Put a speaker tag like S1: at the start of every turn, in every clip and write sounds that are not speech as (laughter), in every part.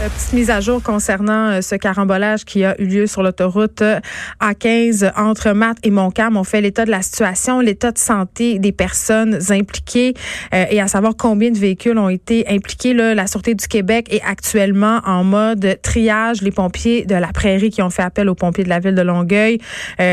S1: Euh, petite mise à jour concernant euh, ce carambolage qui a eu lieu sur l'autoroute euh, A15 entre Matt et Montcalm. On fait l'état de la situation, l'état de santé des personnes impliquées et à savoir combien de véhicules ont été impliqués. Là, la Sûreté du Québec est actuellement en mode triage. Les pompiers de la Prairie qui ont fait appel aux pompiers de la ville de Longueuil,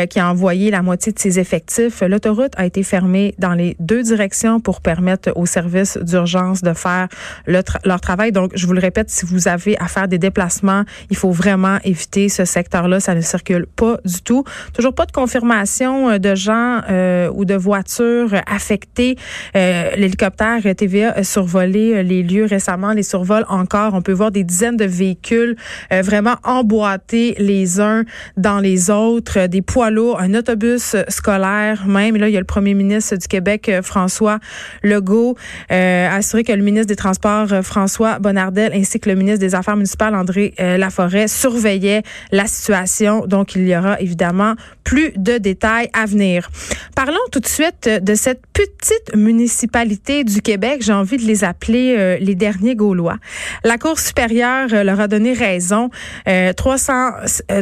S1: qui a envoyé la moitié de ses effectifs. L'autoroute a été fermée dans les deux directions pour permettre aux services d'urgence de faire leur travail. Donc, je vous le répète, si vous avez à faire des déplacements, il faut vraiment éviter ce secteur-là. Ça ne circule pas du tout. Toujours pas de confirmation euh, de gens euh, ou de voitures affectées. Euh, L'hélicoptère TVA a survolé euh, les lieux récemment, les survols encore. On peut voir des dizaines de véhicules vraiment emboîtés les uns dans les autres, des poids lourds, un autobus scolaire même. là, il y a le premier ministre du Québec, François Legault, assuré que le ministre des Transports, François Bonnardel, ainsi que le ministre des Affaires municipal André euh, Laforêt surveillait la situation. Donc, il y aura évidemment plus de détails à venir. Parlons tout de suite de cette petite municipalité du Québec. J'ai envie de les appeler euh, les derniers Gaulois. La Cour supérieure euh, leur a donné raison. 300,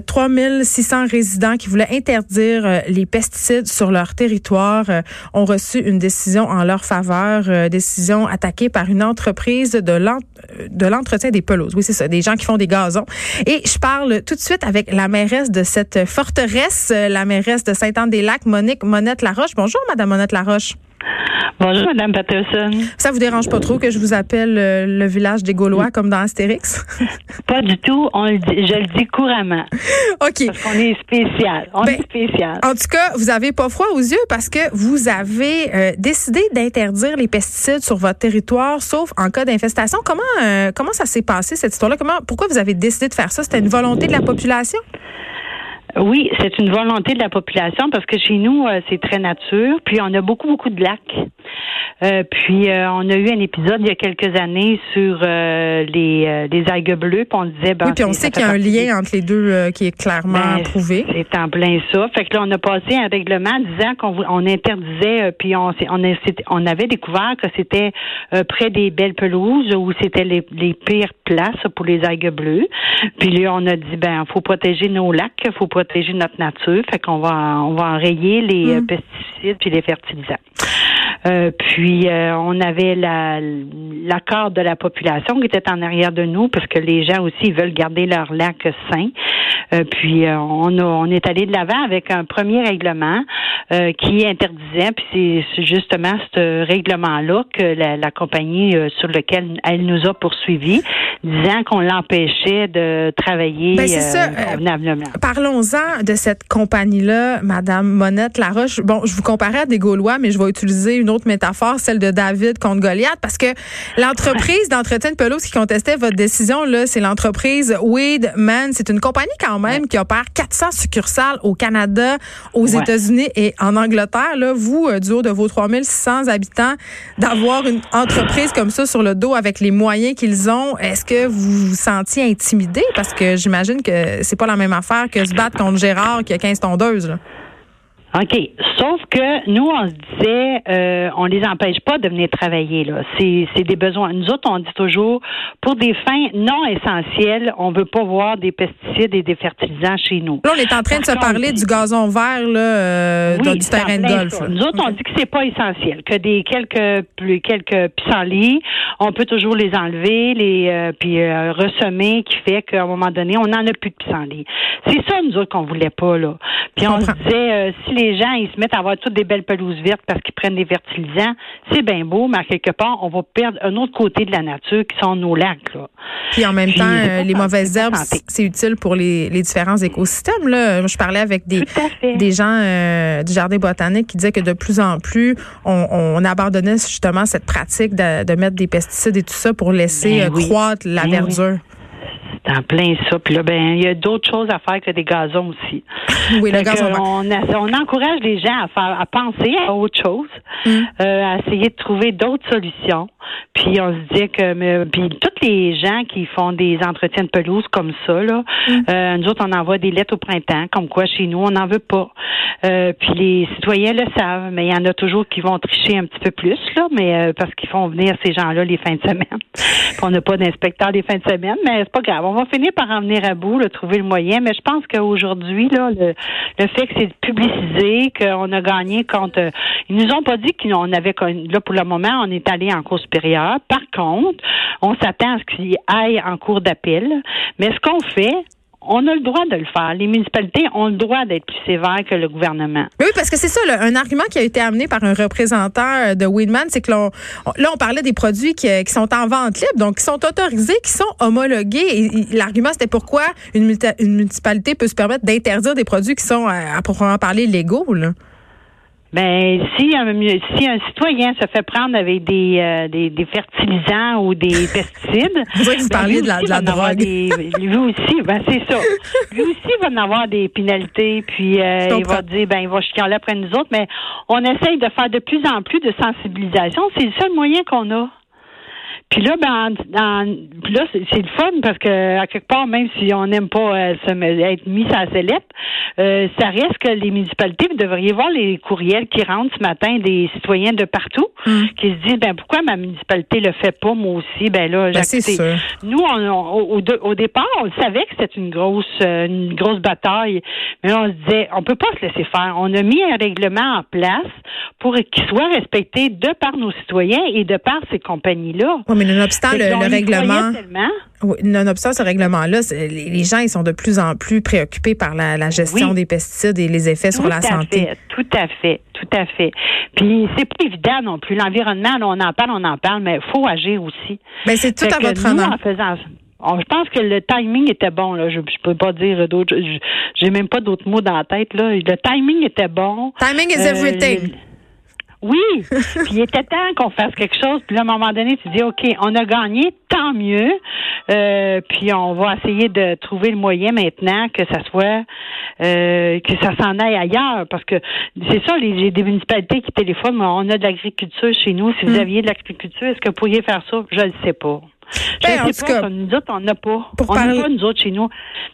S1: 3600 résidents qui voulaient interdire les pesticides sur leur territoire ont reçu une décision en leur faveur, décision attaquée par une entreprise de l'entretien des pelouses. Oui, c'est des gens qui font des gazons. Et je parle tout de suite avec la mairesse de cette forteresse, la mairesse de Sainte-Anne-des-Lacs, Monique Monette-Laroche. Bonjour, Madame Monette-Laroche.
S2: Bonjour, Madame Patterson.
S1: Ça vous dérange pas trop que je vous appelle euh, le village des Gaulois comme dans Astérix? (laughs)
S2: pas du tout. On le dit, je le dis couramment. (laughs)
S1: OK.
S2: Parce qu'on est spécial. On ben, est spécial.
S1: En tout cas, vous avez pas froid aux yeux parce que vous avez euh, décidé d'interdire les pesticides sur votre territoire, sauf en cas d'infestation. Comment, euh, comment ça s'est passé, cette histoire-là? Comment, pourquoi vous avez décidé de faire ça? C'était une volonté de la population?
S2: Oui, c'est une volonté de la population parce que chez nous, c'est très nature. Puis on a beaucoup, beaucoup de lacs. Euh, puis euh, on a eu un épisode il y a quelques années sur euh, les, les algues bleues, puis on disait
S1: ben, Oui, puis on sait qu'il y a un lien entre les deux qui est clairement ben, prouvé.
S2: C'est en plein ça. Fait que là, on a passé un règlement disant qu'on on interdisait, puis on, on, on avait découvert que c'était près des belles pelouses où c'était les, les pires places pour les algues bleues. Puis là, on a dit ben faut protéger nos lacs, faut protéger notre nature. Fait qu'on va on va enrayer les mm. pesticides puis les fertilisants. Euh, puis euh, on avait la l'accord de la population qui était en arrière de nous parce que les gens aussi veulent garder leur lac sain. Euh, puis on, on est allé de l'avant avec un premier règlement qui interdisait, puis c'est justement ce règlement-là que la, compagnie sur lequel elle nous a poursuivis, disant qu'on l'empêchait de travailler ben, ça.
S1: Parlons-en de cette compagnie-là, Madame Monette Laroche. Bon, je vous comparais à des Gaulois, mais je vais utiliser une autre métaphore, celle de David contre Goliath, parce que l'entreprise d'entretien de pelouse qui contestait votre décision, là, c'est l'entreprise Weedman. C'est une compagnie quand même qui opère 400 succursales au Canada, aux États-Unis et en Angleterre. Là, vous, euh, du haut de vos 3600 habitants, d'avoir une entreprise comme ça sur le dos avec les moyens qu'ils ont, est-ce que vous vous sentiez intimidé? Parce que j'imagine que c'est pas la même affaire que se battre contre Gérard qui a 15 tondeuses. Là.
S2: OK. Sauf que nous, on se disait, euh, on les empêche pas de venir travailler. Là. C'est, c'est des besoins. Nous autres, on dit toujours, pour des fins non essentielles, on veut pas voir des pesticides et des fertilisants chez nous.
S1: Là, on est en train de se parler du gazon vert là, euh, du terrain de golf.
S2: Nous autres, on dit que c'est pas essentiel, que des quelques plus quelques pissenlits, on peut toujours les enlever, les euh, puis euh, ressemer, qui fait qu'à un moment donné, on n'en a plus de pissenlits. C'est ça, nous autres, qu'on voulait pas là. Puis on se disait, si les les gens ils se mettent à avoir toutes des belles pelouses vertes parce qu'ils prennent des fertilisants, c'est bien beau, mais à quelque part, on va perdre un autre côté de la nature qui sont nos lacs. Là.
S1: Puis en même temps, euh, les mauvaises herbes, c'est utile pour les, différents écosystèmes. Là. Je parlais avec des, des gens euh, du jardin botanique qui disaient que de plus en plus, on, abandonnait justement cette pratique de, mettre des pesticides et tout ça pour laisser ben euh, croître la ben verdure
S2: en plein ça. Puis là, ben, il y a d'autres choses à faire que des gazons aussi. (laughs)
S1: Oui, le gazon.
S2: On, on, encourage les gens à faire, à penser à autre chose, mm. euh, à essayer de trouver d'autres solutions. Puis on se dit que mais, puis tous les gens qui font des entretiens de pelouse comme ça, là, mm. euh, nous autres, on envoie des lettres au printemps, comme quoi chez nous, on n'en veut pas. Euh, puis les citoyens le savent, mais il y en a toujours qui vont tricher un petit peu plus, là, mais euh, parce qu'ils font venir ces gens-là les fins de semaine. puis on n'a pas d'inspecteur les fins de semaine, mais c'est pas grave. On va finir par en venir à bout, là, trouver le moyen. Mais je pense qu'aujourd'hui, là, le, le fait que c'est publicisé, qu'on a gagné contre. Ils nous ont pas dit qu'on avait là pour le moment, on est allé en cours Par contre, on s'attend à ce qu'il aille en cours d'appel. Mais ce qu'on fait, on a le droit de le faire. Les municipalités ont le droit d'être plus sévères que le gouvernement.
S1: Oui, parce que c'est ça, un argument qui a été amené par un représentant euh, de Winman, c'est que là on, parlait des produits qui, sont en vente libre, donc qui sont autorisés, qui sont homologués. l'argument, c'était pourquoi une, municipalité peut se permettre d'interdire des produits qui sont, à, à proprement parler, légaux.
S2: Ben, si un, si un citoyen se fait prendre avec des, euh, des, des, fertilisants ou des (laughs) pesticides.
S1: Vous, ben, parliez de la, de la drogue.
S2: Des, lui aussi, ben, c'est ça. (laughs) Lui aussi va en avoir des pénalités, puis euh, il va dire, ben, il va chicaner après nous autres, mais on essaye de faire de plus en plus de sensibilisation. C'est le seul moyen qu'on a. Puis là, ben, là, c'est le fun parce que à quelque part, même si on n'aime pas euh, être mis à la sellette, euh, ça reste que les municipalités, vous devriez voir les courriels qui rentrent ce matin des citoyens de partout mm. qui se disent ben pourquoi ma municipalité le fait pas, moi aussi, ben là,
S1: ben,
S2: Nous, on, au, au, départ, on savait que c'était une grosse euh, une grosse bataille, mais on se disait on peut pas se laisser faire. On a mis un règlement en place pour qu'il soit respecté de par nos citoyens et de par ces compagnies-là.
S1: Oui, mais nonobstant le, le règlement. Oui, nonobstant ce règlement-là, les gens ils sont de plus en plus préoccupés par la, gestion des pesticides et les effets sur la santé.
S2: tout à fait, tout à fait. Puis c'est pas évident non plus. L'environnement, on en parle, on en parle, mais il faut agir aussi.
S1: Mais c'est tout à votre honneur.
S2: je pense que le timing était bon. Là. Je ne peux pas dire d'autres. J'ai même pas d'autres mots dans la tête. Là. Le timing était bon.
S1: Timing is everything. Euh,
S2: oui, (laughs) puis il était temps qu'on fasse quelque chose. Puis à un moment donné, tu dis, OK, on a gagné, tant mieux. Euh, puis on va essayer de trouver le moyen maintenant que ça soit, euh, que ça s'en aille ailleurs. Parce que c'est ça, les, des municipalités qui téléphonent, on a de l'agriculture chez nous. Si vous hmm. aviez de l'agriculture, est-ce que vous pourriez faire ça? Je ne le sais pas. Je ben, sais pas, nous autres, on n'a pas. on n'a pas, nous autres, chez nous.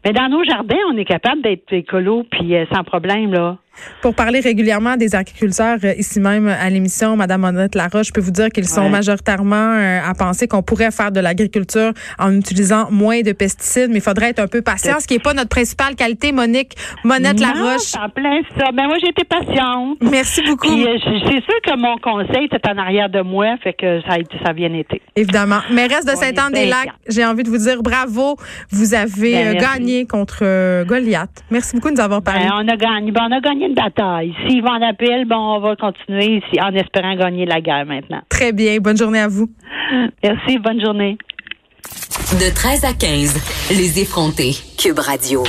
S2: Mais dans nos jardins, on est capable d'être écolo, puis euh, sans problème, là.
S1: Pour parler régulièrement des agriculteurs euh, ici même à l'émission, Madame Monette Laroche, je peux vous dire qu'ils sont majoritairement euh, à penser qu'on pourrait faire de l'agriculture en utilisant moins de pesticides, mais il faudrait être un peu patient, ce qui n'est pas notre principale qualité, Monique Monette Laroche.
S2: en plein ça. Ben moi, j'ai été patiente.
S1: Merci beaucoup.
S2: Euh, c'est sûr que mon conseil était en arrière de moi, fait que ça a, ça a bien été.
S1: Évidemment. Mais reste de Saint-Anne-des-Lacs, j'ai envie de vous dire bravo. Vous avez ben, gagné contre Goliath. Merci beaucoup de nous avoir parlé.
S2: Ben, on a gagné. Ben, on a gagné bataille. S'ils vont en appel, bon, on va continuer ici en espérant gagner la guerre maintenant.
S1: Très bien. Bonne journée à vous.
S2: Merci. Bonne journée.
S3: De 13 à 15, les effrontés. Cube Radio.